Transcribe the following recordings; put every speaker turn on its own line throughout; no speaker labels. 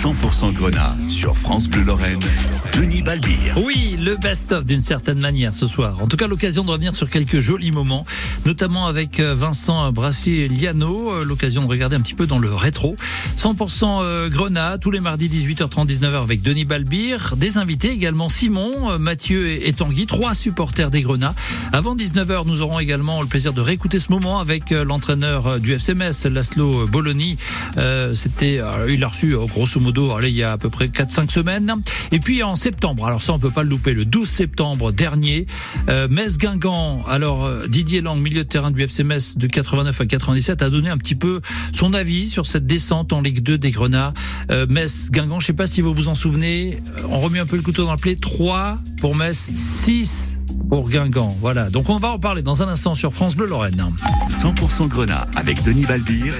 100% Grenat sur France Bleu Lorraine. Denis Balbir.
Oui, le best-of d'une certaine manière ce soir. En tout cas, l'occasion de revenir sur quelques jolis moments, notamment avec euh, Vincent Brassier-Liano. Euh, l'occasion de regarder un petit peu dans le rétro. 100% euh, Grenat, tous les mardis 18h30, 19h avec Denis Balbir. Des invités également Simon, Mathieu et Tanguy, trois supporters des Grenats. Avant 19h, nous aurons également le plaisir de réécouter ce moment avec l'entraîneur du FCMS, Laszlo Bologna. Il a reçu grosso modo, allez, il y a à peu près 4-5 semaines. Et puis en septembre, alors ça on peut pas le louper, le 12 septembre dernier, euh, Metz-Guingamp, alors euh, Didier Lang, milieu de terrain du FC Metz de 89 à 97, a donné un petit peu son avis sur cette descente en Ligue 2 des Grenats. Euh, Metz-Guingamp, je sais pas si vous vous en souvenez, on remet un peu le couteau dans le plaid, 3 pour Metz, 6 pour Guingamp. Voilà, donc on va en parler dans un instant sur France Bleu Lorraine.
100% Grenat avec Denis Balbir,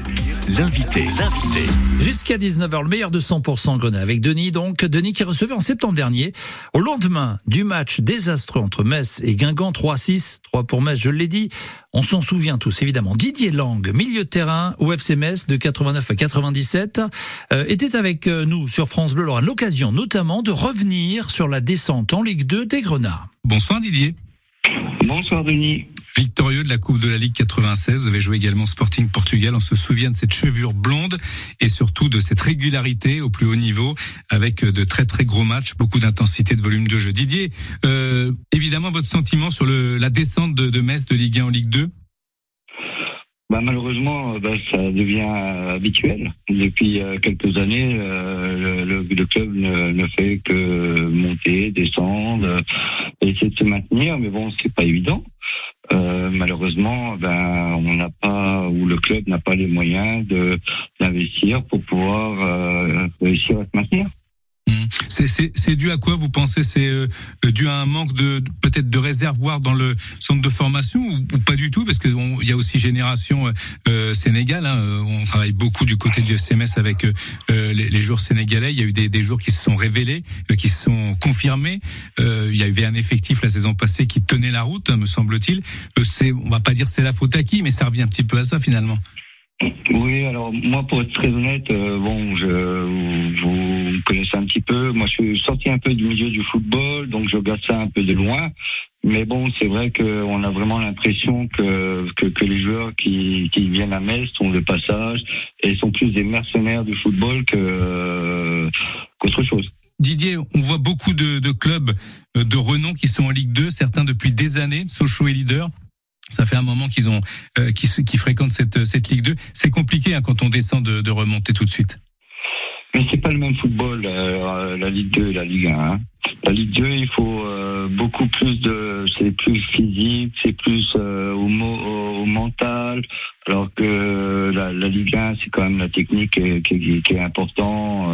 l'invité. L'invité.
Jusqu'à 19h, le meilleur de 100% Grenat avec Denis. Donc, Denis qui recevait en septembre dernier, au lendemain du match désastreux entre Metz et Guingamp, 3-6, 3 pour Metz, je l'ai dit. On s'en souvient tous, évidemment. Didier Lang, milieu de terrain au FC Metz de 89 à 97, euh, était avec euh, nous sur France Bleu Lorraine. L'occasion notamment de revenir sur la descente en Ligue 2 des Grenats.
Bonsoir Didier.
Bonsoir Denis.
Victorieux de la Coupe de la Ligue 96, vous avez joué également Sporting Portugal. On se souvient de cette chevure blonde et surtout de cette régularité au plus haut niveau avec de très très gros matchs, beaucoup d'intensité, de volume de jeu. Didier, euh, évidemment votre sentiment sur le, la descente de, de Metz de Ligue 1 en Ligue 2
bah, malheureusement, bah, ça devient habituel. Depuis euh, quelques années, euh, le, le, club ne, ne, fait que monter, descendre, essayer de se maintenir. Mais bon, c'est pas évident. Euh, malheureusement, ben, on n'a pas ou le club n'a pas les moyens de d'investir pour pouvoir euh, réussir à se maintenir.
Mmh. C'est dû à quoi vous pensez? C'est euh, dû à un manque de peut-être de réservoir dans le centre de formation ou, pas du tout? Parce qu'il y a aussi génération euh, euh Sénégal. Hein, on travaille beaucoup du côté du FCMS avec les, les, joueurs sénégalais. Il y a eu des, des joueurs qui se sont révélés, qui se sont confirmés. il y avait un effectif la saison passée qui tenait la route, hein, me semble-t-il. c'est, on va pas dire c'est la faute à qui, mais ça revient un petit peu à ça finalement.
Oui, alors moi pour être très honnête, euh, bon, je, vous connaissez un petit peu. Moi, je suis sorti un peu du milieu du football, donc je regarde ça un peu de loin. Mais bon, c'est vrai qu'on a vraiment l'impression que, que, les joueurs qui, viennent à Metz sont de passage et sont plus des mercenaires du football que qu'autre chose.
Didier, on voit beaucoup de, de, clubs euh, de renom qui sont en Ligue 2, certains depuis des années, Sochaux et Leader. Ça fait un moment qu'ils ont, euh, qui, fréquentent cette, cette Ligue 2. C'est compliqué hein, quand on descend de, de, remonter tout de suite.
Mais c'est pas le même football, euh, la Ligue 2 et la Ligue 1. Hein. La Ligue 2, il faut euh, beaucoup plus de, c'est plus physique, c'est plus euh, au, au, mental, alors que la, la Ligue 1, c'est quand même la technique qui, qui, qui est important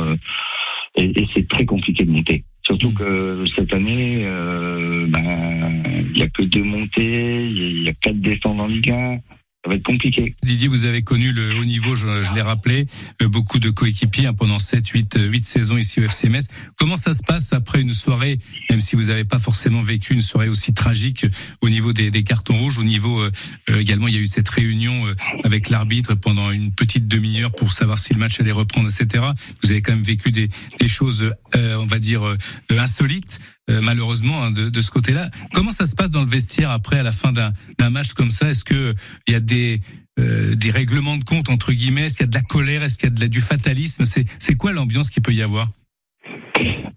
et, et c'est très compliqué de monter. Surtout que cette année, euh, ben, il n'y a que deux montées, il y a quatre descentes en Ligue 1 ça va être compliqué.
Didier, vous avez connu le haut niveau, je, je l'ai rappelé, euh, beaucoup de coéquipiers hein, pendant 7, 8, 8 saisons ici au FC Metz. Comment ça se passe après une soirée, même si vous n'avez pas forcément vécu une soirée aussi tragique au niveau des, des cartons rouges, au niveau euh, euh, également, il y a eu cette réunion avec l'arbitre pendant une petite demi-heure pour savoir si le match allait reprendre, etc. Vous avez quand même vécu des, des choses, on va dire, insolites. Euh, malheureusement hein, de, de, ce côté-là. Comment ça se passe dans le vestiaire après à la fin d'un match comme ça? Est-ce que il y a des euh, des règlements de compte entre guillemets? Est-ce qu'il y a de la colère? Est-ce qu'il y a de du fatalisme? C'est quoi l'ambiance qu'il peut y avoir?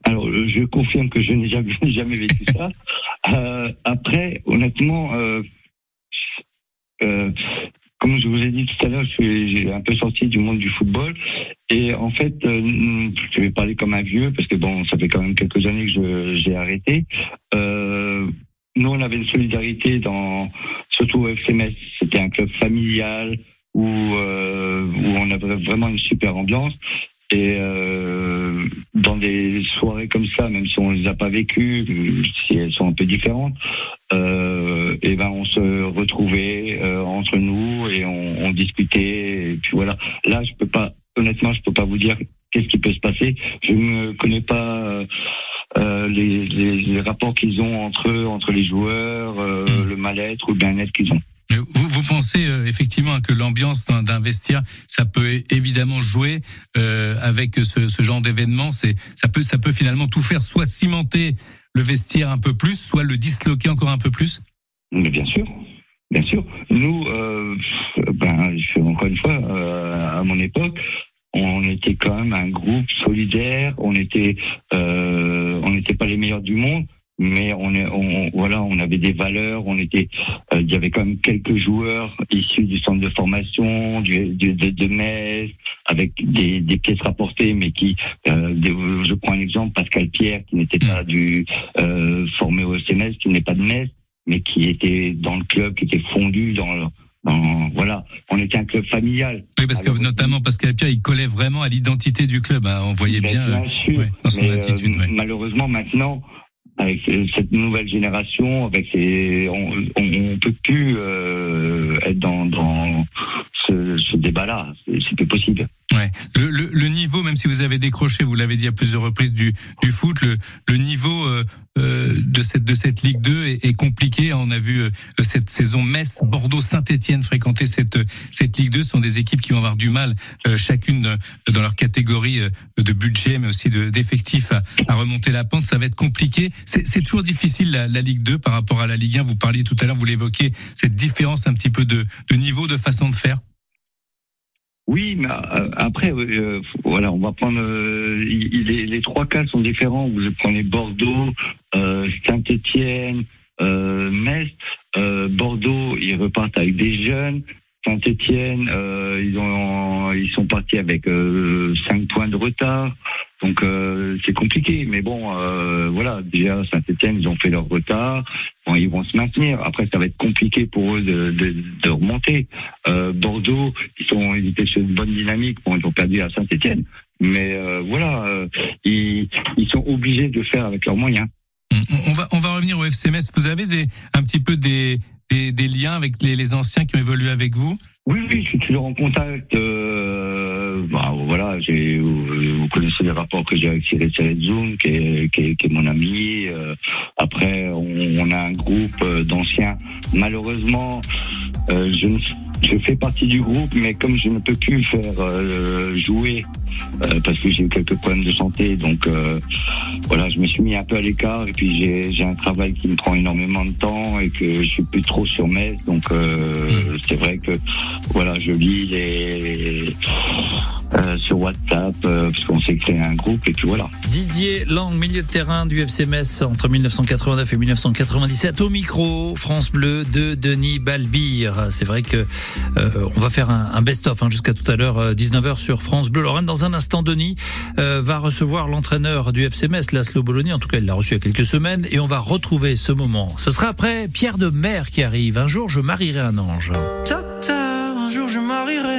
Alors, je confirme que je n'ai jamais, jamais vécu ça. Euh, après, honnêtement, comme je vous ai dit tout à l'heure, j'ai un peu sorti du monde du football. Et en fait, euh, je vais parler comme un vieux, parce que bon, ça fait quand même quelques années que j'ai arrêté. Euh, nous, on avait une solidarité dans, surtout au FMS. C'était un club familial où, euh, où on avait vraiment une super ambiance. Et euh, dans des soirées comme ça, même si on les a pas vécues, si elles sont un peu différentes, euh, et ben on se retrouvait euh, entre nous et on, on, discutait. Et puis voilà. Là, je peux pas, honnêtement, je peux pas vous dire qu'est-ce qui peut se passer. Je ne connais pas. Euh, les, les, les, rapports qu'ils ont entre eux, entre les joueurs, euh, mmh. le mal-être ou le bien-être qu'ils ont.
Vous, vous pensez euh, effectivement que l'ambiance d'un vestiaire, ça peut évidemment jouer euh, avec ce, ce genre d'événement. C'est ça peut ça peut finalement tout faire, soit cimenter le vestiaire un peu plus, soit le disloquer encore un peu plus.
Mais bien sûr, bien sûr. Nous, euh, ben, encore une fois, euh, à mon époque, on était quand même un groupe solidaire. On était, euh, on n'était pas les meilleurs du monde, mais on, est, on voilà, on avait des valeurs. On était, euh, il y avait quand même quelques joueurs issus du centre de formation, du, du de, de Metz, avec des, des pièces rapportées, mais qui, euh, des- je prends un exemple, Pascal Pierre, qui n'était pas du euh, formé au SMS, qui n'est pas de Metz, mais qui était dans le club, qui était fondu dans le, dans, voilà, on était un club familial.
Oui, parce que
Alors,
notamment Pascal Pierre, il collait vraiment à l'identité du club. hein. On voyait
Ben,
bien, euh,
sûr,
ouais, dans son
mais, euh,
attitude. ouais.
malheureusement maintenant, avec cette nouvelle génération, avec ces, on, on, peut plus euh, être dans, dans ce, ce débat-là. C'est plus possible.
Ouais. Le, le, le niveau, même si vous avez décroché, vous l'avez dit à plusieurs reprises du, du foot, le, le niveau euh, de cette de cette Ligue 2 est, est compliqué. On a vu euh, cette saison Metz, Bordeaux, Saint-Étienne fréquenter cette cette Ligue 2. Ce sont des équipes qui vont avoir du mal euh, chacune euh, dans leur catégorie euh, de budget, mais aussi de d'effectifs à, à remonter la pente. Ça va être compliqué. C'est c'est toujours difficile la, la Ligue 2 par rapport à la Ligue 1. Vous parliez tout à l'heure, vous l'évoquez, cette différence un petit peu de, de niveau, de façon de faire.
Oui, mais euh, après, euh, voilà, on va prendre euh, les, trois cas sont différents. Vous prenez Bordeaux, euh, Saint-Étienne, euh, Metz. Euh, Bordeaux, ils repartent avec des jeunes. Saint-Étienne, euh, ils ont ils sont partis avec euh, cinq points de retard. Donc euh, c'est compliqué, mais bon, euh, voilà. Déjà Saint-Étienne, ils ont fait leur retard. Bon, ils vont se maintenir. Après, ça va être compliqué pour eux de, de, remonter. Euh, Bordeaux, ils sont ils étaient sur une bonne dynamique. Bon, ils ont perdu à Saint-Étienne, mais euh, voilà, euh, ils, ils sont obligés de faire avec leurs moyens.
On- va, on va revenir au FCMS. Vous avez un petit peu des, liens avec les anciens qui ont évolué avec vous?
Oui, oui, je suis toujours en contact. Euh, bah, voilà, vous, connaissez les rapports que j'ai avec Cyril Cerezoun, qui est, qui, est, qui est mon ami. Euh, après, on, on a un groupe euh, d'anciens. Malheureusement, euh, je, ne- je fais partie du groupe, mais comme je ne peux plus faire euh, jouer euh, parce que j'ai eu quelques problèmes de santé, donc euh, voilà, je me suis mis un peu à l'écart. Et puis j'ai, j'ai un travail qui me prend énormément de temps et que je suis plus trop sur Metz, donc euh, c'est vrai que voilà, je lis les euh, sur WhatsApp euh, parce qu'on s'est créé un groupe et puis voilà.
Didier Lang, milieu de terrain du FC Metz entre 1989 et 1997 au micro France Bleu de Denis Balbir. C'est vrai que euh, on va faire un, un best-of hein, jusqu'à tout à l'heure euh, 19h sur France Bleu Lorraine. Dans un instant, Denis euh, va recevoir l'entraîneur du FC Metz, Laszlo Bologna. En tout cas, il l'a reçu il y a quelques semaines et on va retrouver ce moment. Ce sera après Pierre de Mer qui arrive. Un jour, je marierai un ange.
Docteur, un jour je marierai.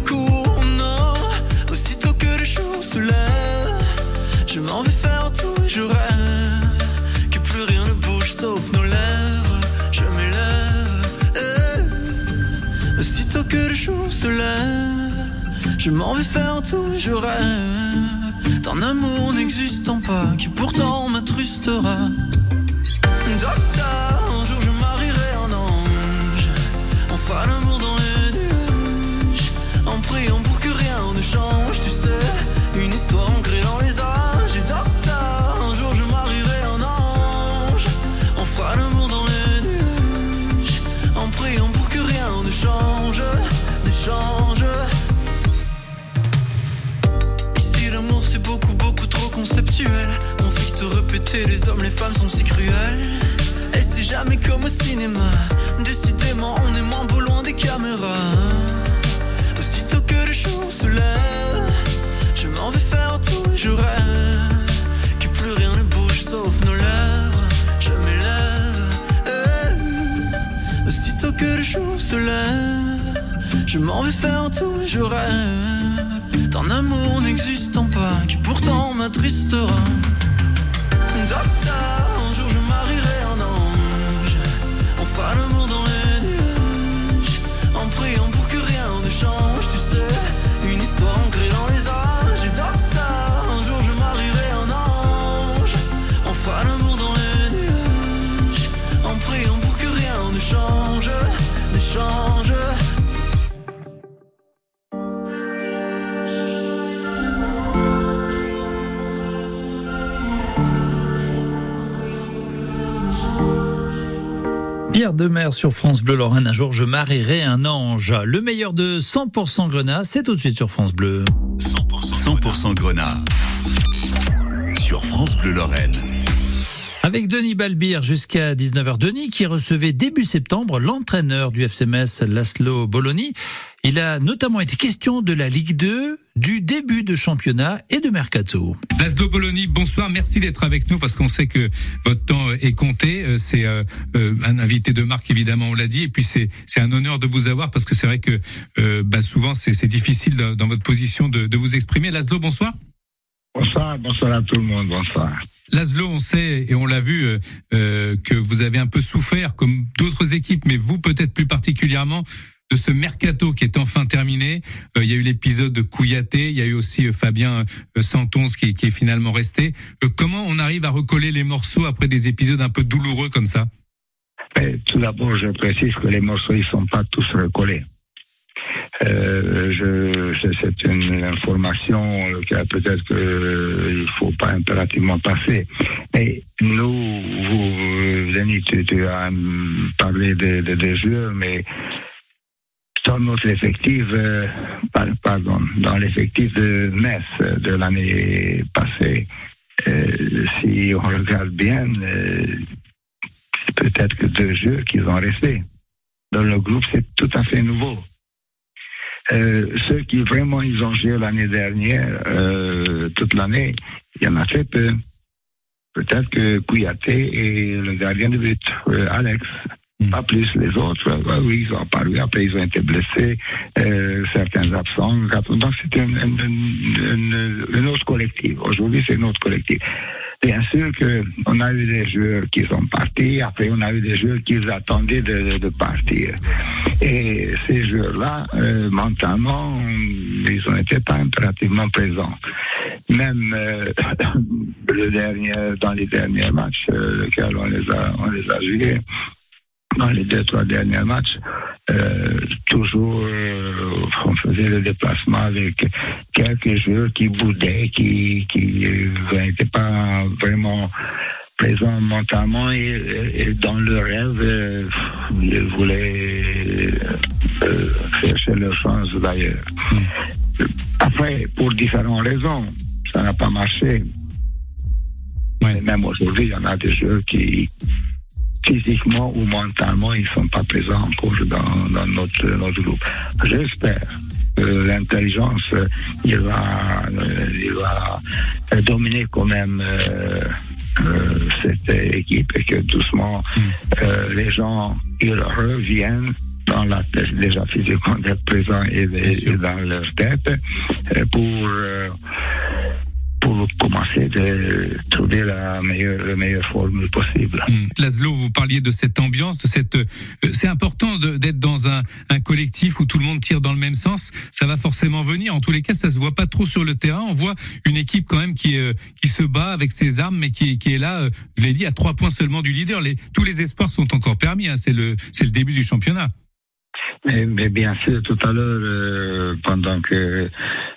je m'en vais faire tout je rêve. D'un amour n'existant pas, qui pourtant m'attrustera. Conceptuel On fait que te répéter les hommes les femmes sont si cruels Et c'est jamais comme au cinéma. Décidément on est moins beau loin des caméras. Aussitôt que le jour se lève Je m'en vais faire tout je rêve Que plus rien ne bouge sauf nos lèvres. Je m'élève. Aussitôt se lève. Je m'en vais faire tout, je rêve d'un amour n'existant pas qui pourtant m'attristera. Docteur, un jour je marierai un ange. On fera l'amour dans les nuages. En priant pour que rien ne change, tu sais. Une histoire ancrée dans les âges. Docteur, un jour je marierai un ange. On fera l'amour dans les nuages. En priant pour que rien ne change, ne change.
Pierre Demer sur France Bleu Lorraine. Un jour, je marierai un ange. Le meilleur de 100% Grenat, c'est tout de suite sur France Bleu.
100% Grenat. Sur France Bleu Lorraine.
Avec Denis Balbir jusqu'à 19h. Denis qui recevait début septembre l'entraîneur du FCMS Laszlo Bologna. Il a notamment été question de la Ligue 2, du début de championnat et de mercato.
Laszlo Bologna, bonsoir, merci d'être avec nous parce qu'on sait que votre temps est compté. Euh, C'est euh, euh, un invité de marque évidemment, on l'a dit, et puis c'est c'est un honneur de vous avoir parce que c'est vrai que euh, bah, souvent c'est c'est difficile dans, dans votre position de, de vous exprimer. Laszlo, bonsoir.
Bonsoir, bonsoir à tout le monde, bonsoir.
Laszlo, on sait et on l'a vu euh, euh, que vous avez un peu souffert, comme d'autres équipes, mais vous peut-être plus particulièrement, de ce mercato qui est enfin terminé. Euh, il y a eu l'épisode de Kouyaté, il y a eu aussi Fabien Santons qui, qui est finalement resté. Euh, comment on arrive à recoller les morceaux après des épisodes un peu douloureux comme ça?
Mais tout d'abord, je précise que les morceaux, ils sont pas tous recollés. Euh, c'est une information laquelle peut-être que euh, il faut pas impérativement passer. Mais nous, vous, Denis, tu, as parlé de- de- joueurs, mais dans notre effectif, euh, par- pardon, dans l'effectif de Metz de l'année passée, si on regarde bien, c'est peut-être que deux jeux qu'ils ont resté. Dans le groupe, c'est tout à fait nouveau. Euh, ceux qui vraiment ils ont joué l'année dernière, euh, toute l'année, il y en a très peu. Peut-être que Kouyaté et le gardien de but, euh, Alex.
Mm.
Pas plus les autres, ouais, oui, ils ont apparu, après ils ont été blessés, certains absents. Donc c'est une- une- une autre collectif. Aujourd'hui, c'est une autre collectif. Bien sûr qu'on a eu des joueurs qui sont partis, après on a eu des joueurs qui attendaient de, de- partir. Et ces joueurs-là, euh, mentalement, ils été pas impérativement présents. Même euh, le dernier, dans les derniers matchs, euh, lesquels on les a, on les a joués, dans les deux, trois derniers matchs, euh, toujours euh, on faisait le déplacement avec quelques joueurs qui boudaient, qui qui euh, n'étaient pas vraiment présents mentalement et, et dans le rêve, euh, ils voulaient chercher leur chance d'ailleurs. Après, pour différentes raisons, ça n'a pas marché.
Ouais.
Même aujourd'hui, il y en a des joueurs qui, physiquement ou mentalement, ils ne sont pas présents encore dans, dans notre, notre groupe. J'espère que l'intelligence, euh, il va, euh, il va euh, dominer quand même cette équipe et que doucement, euh, les gens, ils reviennent dans la tête déjà physiquement d'être présents et, et- dans leur tête pour pour commencer de trouver la meilleure, la meilleure formule possible.
Hum. Laszlo, vous parliez de cette ambiance, de cette. euh, c'est important d'être dans un, un collectif où tout le monde tire dans le même sens. Ça va forcément venir. En tous les cas, ça se voit pas trop sur le terrain. On voit une équipe quand même qui euh, qui se bat avec ses armes, mais qui, qui est là. euh, je l'ai dit, à trois points seulement du leader. Les, tous les espoirs sont encore permis. hein. C'est le c'est le début du championnat.
Mais, mais bien sûr, tout à l'heure, euh, pendant que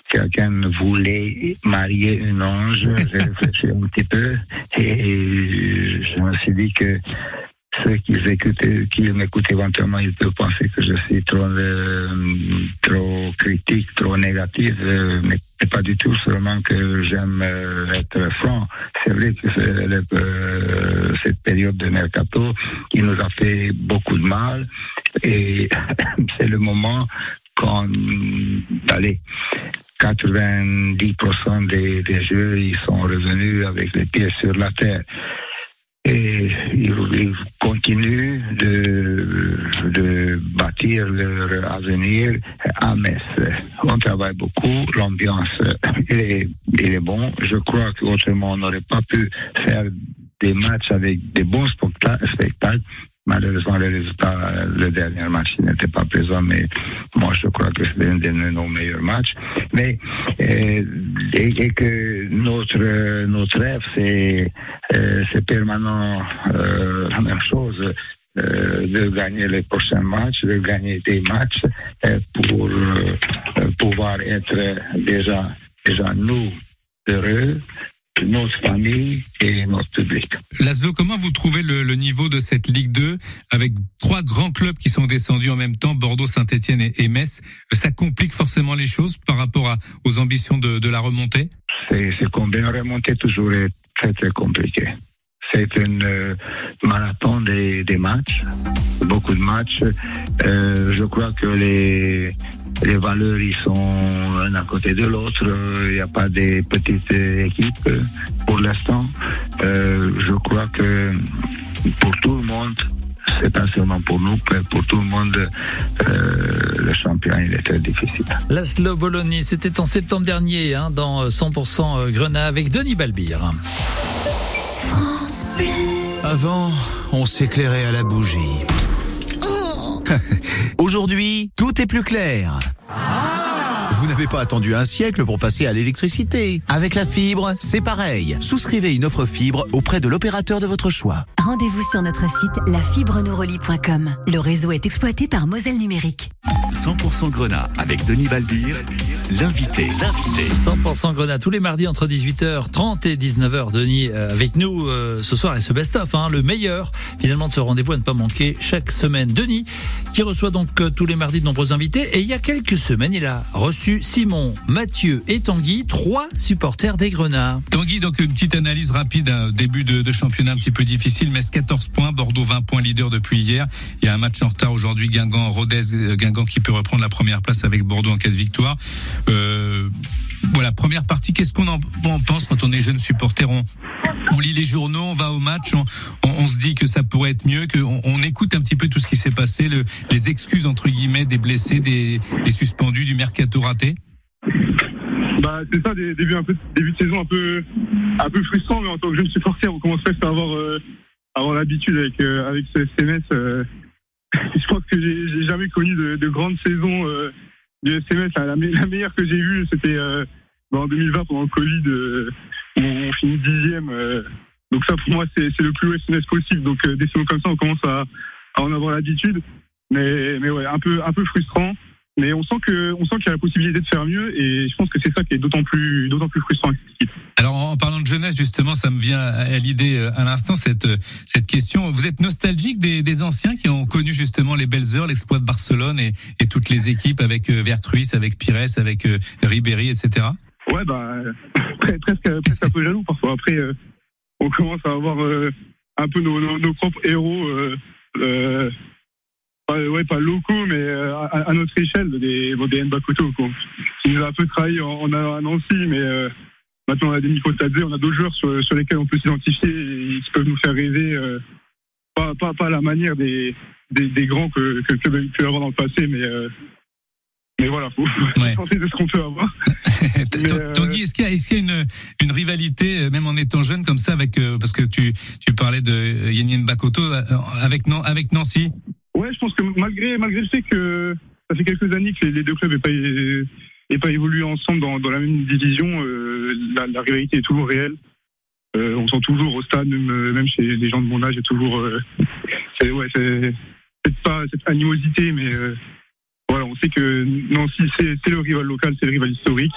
quelqu'un voulait marier une ange, j'ai réfléchi un petit peu et je me suis dit que ceux qui écoutaient, qui m'écoutent éventuellement, ils peuvent penser que je suis trop, euh, trop critique, trop négatif, euh, mais pas du tout seulement que j'aime euh, être franc. C'est vrai que c'est le- euh, cette période de mercato qui nous a fait beaucoup de mal et c'est le moment quand, allez, 90% des, des jeux, ils sont revenus avec les pieds sur la terre. Et ils continuent de, de bâtir leur avenir à Metz. On travaille beaucoup, l'ambiance est, il est bon. Je crois qu'autrement on n'aurait pas pu faire des matchs avec des bons spectacles. Malheureusement, le résultat, le dernier match n'était pas présent, mais moi, je crois que c'est un de nos meilleurs matchs. Mais, euh, et, que notre, notre rêve, c'est, euh, c'est permanent euh, la même chose. Euh, de gagner les prochains matchs, de gagner des matchs euh, pour euh, pouvoir être déjà, déjà nous heureux notre famille et notre public.
Laszlo, comment vous trouvez le, le, niveau de cette Ligue 2 avec trois grands clubs qui sont descendus en même temps, Bordeaux, Saint-Etienne et, et, Metz? Ça complique forcément les choses par rapport à, aux ambitions de, de la remontée?
C'est combien la remontée toujours est très très compliqué. C'est un euh, marathon des, des, matchs, beaucoup de matchs. Euh, je crois que les les valeurs ils sont l'un à côté de l'autre. Il n'y a pas des petites équipes pour l'instant. Euh, je crois que pour tout le monde, c'est pas seulement pour nous, mais pour tout le monde, euh, le champion, il est très difficile.
Laszlo Bologna, c'était en septembre dernier, hein, dans 100% Grenat, avec Denis Balbir.
Avant, on s'éclairait à la bougie. Aujourd'hui, tout est plus clair. Vous n'avez pas attendu un siècle pour passer à l'électricité. Avec la fibre, c'est pareil. Souscrivez une offre fibre auprès de l'opérateur de votre choix.
Rendez-vous sur notre site lafibreneuroli.com. Le réseau est exploité par Moselle Numérique.
100% Grenat avec Denis Balbir, l'invité.
100% Grenat tous les mardis entre 18h30 et 19h. Denis euh, avec nous euh, ce soir et ce best-of, hein, le meilleur finalement de ce rendez-vous à ne pas manquer chaque semaine. Denis qui reçoit donc euh, tous les mardis de nombreux invités et il y a quelques semaines il a reçu Simon, Mathieu et Tanguy, trois supporters des Grenats.
Tanguy, donc une petite analyse rapide, un début de, de championnat un petit peu difficile, Metz 14 points, Bordeaux 20 points leader depuis hier. Il y a un match en retard aujourd'hui, Guingamp, Rodez, Guingamp qui peut reprendre la première place avec Bordeaux en cas de victoire. Euh, voilà, première partie, qu'est-ce qu'on en, pense quand on est jeune supporter? On, lit les journaux, on va au match, on, se dit que ça pourrait être mieux, qu'on on écoute un petit peu tout ce qui s'est passé, le, les excuses entre guillemets des blessés, des, suspendus, du mercato raté?
Bah, c'est ça, début de saison un peu, frustrant, mais en tant que jeune supporter, on commence presque à avoir, euh, l'habitude avec, euh, ce SMS. je pense que j'ai jamais connu de, de grandes saisons euh, du SMS. La, meilleure que j'ai vue, c'était euh, en 2020 pendant le Covid, euh, où on finit dixième. donc ça, pour moi, c'est le plus haut SMS possible. Donc des saisons comme ça, on commence à, à en avoir l'habitude. Mais, mais ouais, un peu, un peu frustrant. Mais on sent que, on sent qu'il y a la possibilité de faire mieux, et je pense que c'est ça qui est d'autant plus, d'autant plus frustrant.
Alors, en parlant de jeunesse, justement, ça me vient à l'idée à l'instant cette cette question. Vous êtes nostalgique des, des anciens qui ont connu justement les belles heures, l'exploit de Barcelone et, et toutes les équipes avec euh, Vertruis, avec Pires, avec euh, Ribéry, etc.
Ouais, bah presque, presque un peu jaloux parfois. Après, euh, on commence à avoir euh, un peu nos, nos, nos propres héros. Euh, pas, ouais, pas locaux, mais euh, à, à, notre échelle, des, bon, des Mbakoto, quoi, qui nous a un peu trahi en, en allant à Nancy, mais euh, maintenant on a des Nico Tadze, on a d'autres joueurs sur, sur lesquels on peut s'identifier et qui peuvent nous faire rêver, euh, pas, pas, pas à la manière des, des, des grands que, que, que pu avoir dans le passé, mais euh, mais voilà, faut ouais. tenter de ce qu'on peut avoir.
Tanguy, est-ce qu'il y a, est-ce qu'il y a une, une rivalité, même en étant jeune comme ça, avec parce que tu, tu parlais de Yannick Bakoto avec, avec Nancy?
Ouais, je pense que malgré malgré le fait que ça fait quelques années que les deux clubs n'aient pas, pas évolué ensemble dans, la même division, euh, la, rivalité est toujours réelle. Euh, on sent toujours au stade, même, même chez les gens de mon âge, il toujours, euh, c'est pas cette animosité, mais euh, voilà, on sait que Nancy, c'est le rival local, c'est le rival historique.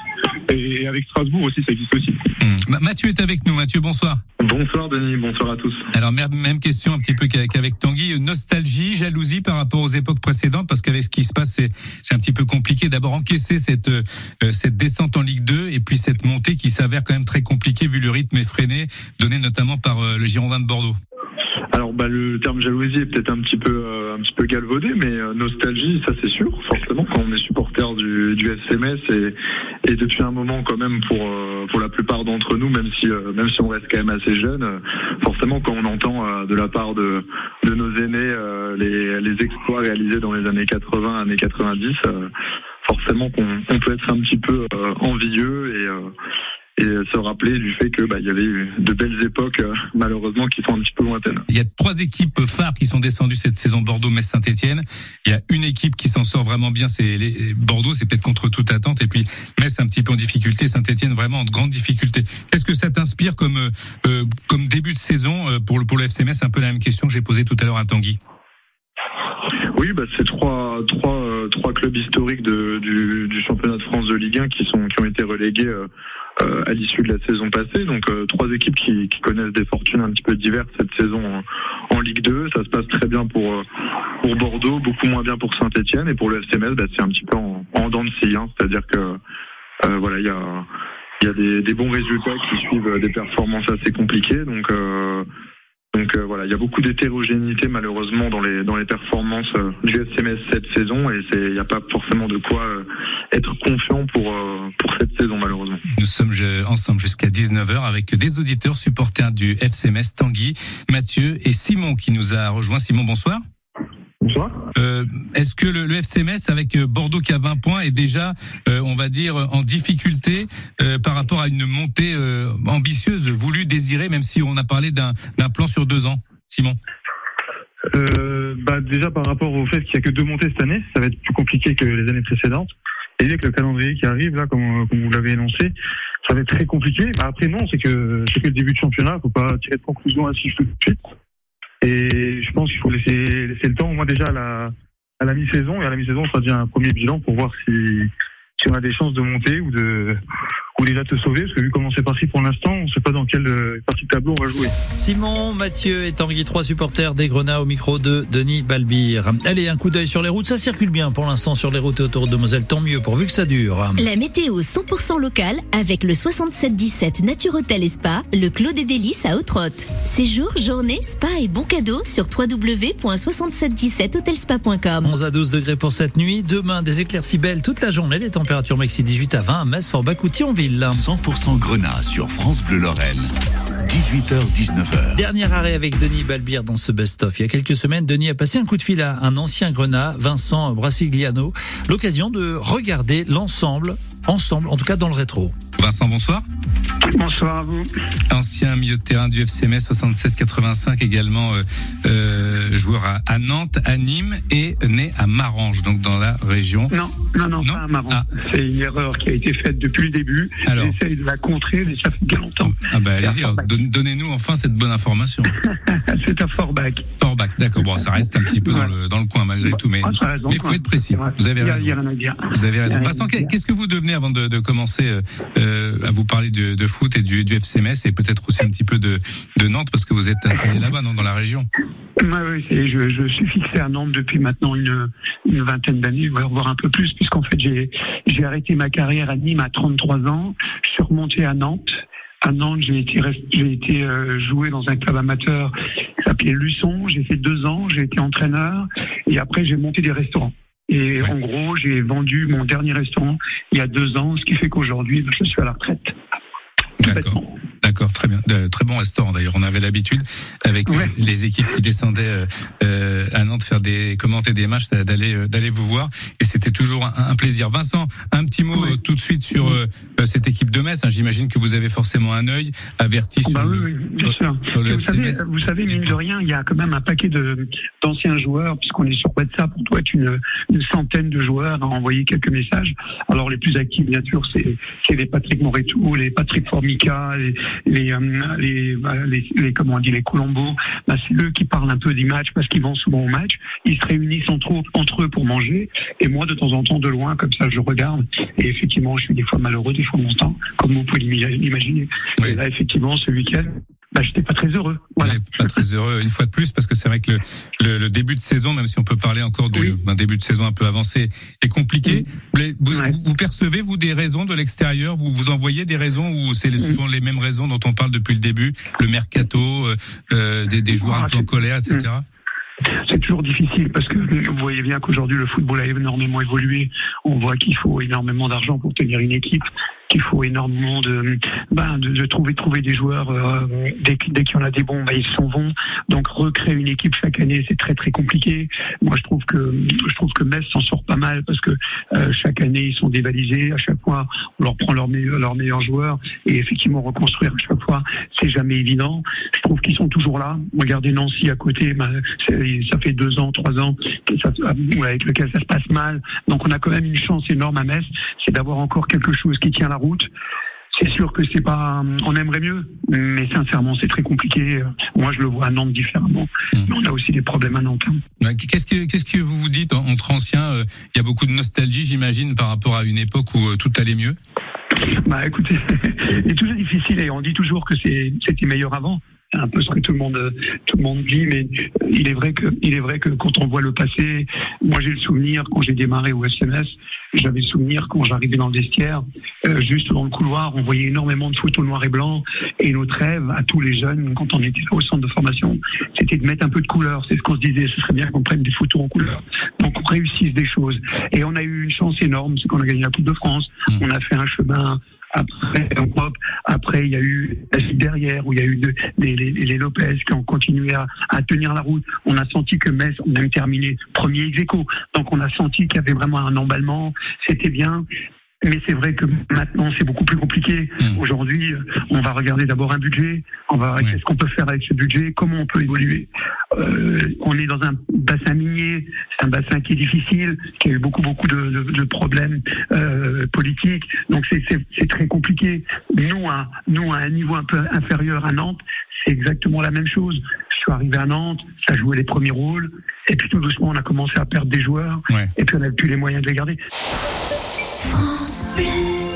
Et avec Strasbourg aussi, ça existe aussi.
Mmh. Mathieu est avec nous. Mathieu, bonsoir.
Bonsoir Denis, bonsoir à tous.
Alors même question un petit peu qu'avec Tanguy, nostalgie, jalousie par rapport aux époques précédentes, parce qu'avec ce qui se passe, c'est un petit peu compliqué. D'abord encaisser cette euh, cette descente en Ligue 2 et puis cette montée qui s'avère quand même très compliquée vu le rythme effréné donné notamment par euh, le Girondin de Bordeaux.
Alors bah, le terme jalousie est peut-être un petit peu euh, un petit peu galvaudé, mais euh, nostalgie, ça c'est sûr, forcément quand on est supporter du, du FCMS et, et depuis un moment quand même pour euh, pour la plupart d'entre nous, même si euh, même si on reste quand même assez jeune, euh, forcément quand on entend euh, de la part de de nos aînés les, les exploits réalisés dans les années 80, années 90, forcément qu'on on peut être un petit peu envieux et et se rappeler du fait que bah, y avait eu de belles époques euh, malheureusement qui sont un petit peu lointaines.
Il y a trois équipes phares qui sont descendues cette saison Bordeaux, Metz, Saint-Etienne. Il y a une équipe qui s'en sort vraiment bien, c'est les... Bordeaux, c'est peut-être contre toute attente, et puis Metz un petit peu en difficulté, Saint-Etienne vraiment en grande difficulté. Qu'est-ce que ça t'inspire comme euh, euh comme début de saison euh, pour le pour le FC Metz Un peu la même question que j'ai posée tout à l'heure à Tanguy?
Oui, bah, c'est trois, trois, trois clubs historiques de, du, du, championnat de France de Ligue 1 qui sont qui ont été relégués euh, à l'issue de la saison passée. Donc euh, trois équipes qui, qui, connaissent des fortunes un petit peu diverses cette saison en, Ligue 2. Ça se passe très bien pour euh, pour Bordeaux, beaucoup moins bien pour Saint-Etienne et pour le FCMS, bah, c'est un petit peu en, en dents de scie. Hein. C'est-à-dire que voilà, il y a y a des, des, bons résultats qui suivent des performances assez compliquées. Donc euh, voilà, il y a beaucoup d'hétérogénéité malheureusement dans les dans les performances euh, du FCMS cette saison et c'est il n'y a pas forcément de quoi euh, être confiant pour pour cette saison malheureusement.
Nous sommes ensemble jusqu'à 19h avec des auditeurs supporters du FCMS Tanguy, Mathieu et Simon qui nous a rejoint. Simon, bonsoir. Euh, Est-ce que le, le, FC Metz avec euh, Bordeaux qui a 20 points est déjà, euh, on va dire, en difficulté euh, par rapport à une montée euh, ambitieuse, voulue, désirée, même si on a parlé d'un plan sur deux ans? Simon
bah Déjà par rapport au fait qu'il n'y a que deux montées cette année, ça va être plus compliqué que les années précédentes. Et avec le calendrier qui arrive, là, comme, vous l'avez énoncé, ça va être très compliqué. Bah après, non, c'est que c'est que le début de championnat, il ne faut pas tirer de conclusion ainsi tout de suite. Et je pense qu'il faut laisser, le temps, au moins déjà à la, mi-saison. Et à la mi-saison, on fera déjà un premier bilan pour voir si on a des chances de monter ou de, ou déjà te sauver, parce que vu comment c'est parti pour l'instant, on ne sait pas dans quelle euh, partie de tableau on va jouer.
Simon, Mathieu et Tanguy, trois supporters des Grenats au micro de Denis Balbir. Allez, un coup d'œil sur les routes, ça circule bien pour l'instant sur les routes autour de Moselle, tant mieux pourvu que ça dure.
La météo 100% locale avec le 7717 Nature Hôtel et Spa, le Clos des Délices à Outrotte. Séjour, journée, spa et bon cadeau sur www.77hotelspa.com.
11 à 12 degrés pour cette nuit, demain des éclaircies belles toute la journée, les températures maxi 18 à 20 à Metz, Forbach ou Thionville.
100% Grenat sur France Bleu Lorraine. 18h-19h.
Dernier arrêt avec Denis Balbir dans ce best-of. Il y a quelques semaines, Denis a passé un coup de fil à un ancien Grenat, Vincent Brassigliano, l'occasion de regarder l'ensemble, ensemble, en tout cas dans le rétro.
Vincent, bonsoir.
Bonsoir à vous.
Ancien milieu de terrain du FCMS 76-85, également euh, euh, joueur à, à, Nantes, à Nîmes et né à Marange, donc dans la région.
Non, non, non, pas à Marange. Ah. C'est une erreur qui a été faite depuis le début. J'essaye de la contrer, mais ça fait bien longtemps.
Ah bah allez-y, donnez-nous enfin cette bonne information.
C'est à Forbach.
Forbach, d'accord. Bon, ça reste un petit peu dans, le, dans le coin malgré tout, mais ah, il faut être précis. Vous avez raison. Vous avez raison. Vincent, qu'est-ce que vous devenez avant de, commencer euh, à vous parler de, foot et du, du FCMS et peut-être aussi un petit peu de, Nantes parce que vous êtes installé là-bas, non, dans la région.
Oui, je, suis fixé à Nantes depuis maintenant une, vingtaine d'années, voire un peu plus, puisqu'en fait j'ai arrêté ma carrière à Nîmes à 33 ans. Je suis remonté à Nantes. À Nantes, j'ai été, j'ai été euh, joué dans un club amateur qui s'appelait Luçon. J'ai fait deux ans, j'ai été entraîneur et après j'ai monté des restaurants. Et en gros, j'ai vendu mon dernier restaurant il y a deux ans, ce qui fait qu'aujourd'hui, je suis à la retraite.
D'accord. D'accord, très bien. De, très bon restaurant d'ailleurs. On avait l'habitude avec les équipes qui descendaient euh, euh, à Nantes faire des commenter des matchs, d'aller euh, d'aller vous voir et c'était toujours un, un, plaisir. Vincent, un petit mot euh, tout de suite sur euh, cette équipe de Metz. Hein. J'imagine que vous avez forcément un œil averti sur,
bah,
le,
oui, bien sûr. Sur le vous, savez, vous savez, mine de rien, il y a quand même un paquet de d'anciens joueurs puisqu'on est sur WhatsApp. On doit être une, une centaine de joueurs à envoyer quelques messages. Alors les plus actifs, bien sûr, c'est les Patrick Moretou, les Patrick Formica, les, les les, les, les, comment on dit, les Colombo, bah, c'est eux qui parlent un peu des matchs parce qu'ils vont souvent au match. Ils se réunissent entre, entre eux pour manger. Et moi, de temps en temps, de loin, comme ça, je regarde. Et effectivement, je suis des fois malheureux, des fois longtemps, comme vous pouvez l'imaginer. Et là, effectivement, ce week-end, bah, j'étais pas très heureux. Voilà.
Pas très heureux une fois de plus parce que c'est vrai que le, le, le, début de saison, même si on peut parler encore d'un oui. début de saison un peu avancé, est compliqué. Oui. Vous, ouais. vous, percevez vous des raisons de l'extérieur? Vous vous envoyez des raisons ou c'est ce sont les mêmes raisons dont on parle depuis le début? Le mercato, euh, euh des, des, joueurs ah, un peu en colère, etc.
C'est toujours difficile parce que vous voyez bien qu'aujourd'hui le football a énormément évolué. On voit qu'il faut énormément d'argent pour tenir une équipe qu'il faut énormément de, ben, de, trouver trouver des joueurs euh, dès, dès qu'il y en a des bons, ben, ils s'en vont. Donc recréer une équipe chaque année, c'est très très compliqué. Moi, je trouve que je trouve que Metz s'en sort pas mal parce que euh, chaque année ils sont dévalisés. À chaque fois, on leur prend leurs meilleurs leurs meilleurs joueurs et effectivement reconstruire à chaque fois, c'est jamais évident. Je trouve qu'ils sont toujours là. Regardez Nancy à côté, ben, ça fait deux ans, trois ans, ça, avec lequel ça se passe mal. Donc on a quand même une chance énorme à Metz, c'est d'avoir encore quelque chose qui tient la route. C'est sûr que c'est pas, on aimerait mieux, mais sincèrement, c'est très compliqué. Moi, je le vois à Nantes différemment. Mmh. Mais on a aussi des problèmes à Nantes.
Hein. Qu'est-ce que, qu'est-ce que vous vous dites entre anciens euh, Il y a beaucoup de nostalgie, j'imagine, par rapport à une époque où euh, tout allait mieux?
Bah, écoutez, c'est toujours difficile et on dit toujours que c'était meilleur avant c'est un peu ce que tout le monde tout le monde dit, mais il est vrai que il est vrai que quand on voit le passé, moi j'ai le souvenir quand j'ai démarré au SMS, j'avais le souvenir quand j'arrivais dans le vestiaire, euh, juste dans le couloir, on voyait énormément de photos noir et blanc, et notre rêve à tous les jeunes quand on était au centre de formation, c'était de mettre un peu de couleur. C'est ce qu'on se disait, ce serait bien qu'on prenne des photos en couleur, donc on réussisse des choses. Et on a eu une chance énorme, c'est qu'on a gagné la Coupe de France, mmh. on a fait un chemin après, après, il y a eu derrière où il y a eu les, Lopez qui ont continué à, à, tenir la route. On a senti que Metz, on a terminé premier ex Donc on a senti qu'il y avait vraiment un emballement. C'était bien. Mais c'est vrai que maintenant, c'est beaucoup plus compliqué. Mmh. Aujourd'hui, on va regarder d'abord un budget. On va regarder qu'est-ce qu'on peut faire avec ce budget, comment on peut évoluer. Euh, on est dans un bassin minier, c'est un bassin qui est difficile, qui a eu beaucoup beaucoup de, de, de problèmes euh, politiques. Donc c'est très compliqué. Nous, à, nous, à un niveau un peu inférieur à Nantes, c'est exactement la même chose. Je suis arrivé à Nantes, ça jouait les premiers rôles, et puis tout doucement, on a commencé à perdre des joueurs, et puis on n'avait plus les moyens de les garder.
France Et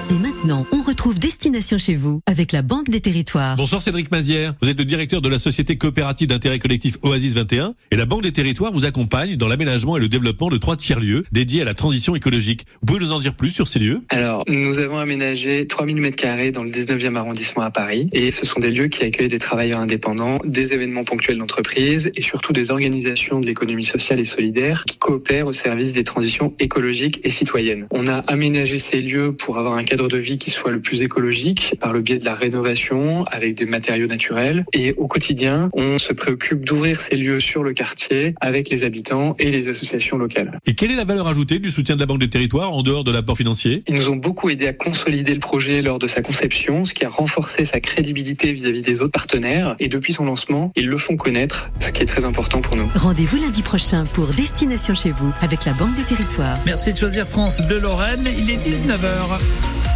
maintenant, on retrouve Destination chez vous avec la Banque des Territoires.
Bonsoir Cédric Mazière. Vous êtes le directeur de la société coopérative d'intérêt collectif Oasis 21 et la Banque des Territoires vous accompagne dans l'aménagement et le développement de trois tiers-lieux dédiés à la transition écologique. Vous pouvez nous en dire plus sur ces lieux?
Alors, nous avons aménagé 3000 m2 dans le 19e arrondissement à Paris et ce sont des lieux qui accueillent des travailleurs indépendants, des événements ponctuels d'entreprise et surtout des organisations de l'économie sociale et solidaire qui coopèrent au service des transitions écologiques et citoyennes. On a aménagé ces lieux pour avoir un cadre de vie qui soit le plus écologique par le biais de la rénovation avec des matériaux naturels. Et au quotidien, on se préoccupe d'ouvrir ces lieux sur le quartier avec les habitants et les associations locales.
Et quelle est la valeur ajoutée du soutien de la Banque des Territoires en dehors de l'apport financier?
Ils nous ont beaucoup aidé à consolider le projet lors de sa conception, ce qui a renforcé sa crédibilité vis-à-vis des autres partenaires. Et depuis son lancement, ils le font connaître, ce qui est très important pour nous.
Rendez-vous lundi prochain pour Destination chez vous avec la Banque des Territoires.
Merci de choisir France Bleu Lorraine. Il est 19h.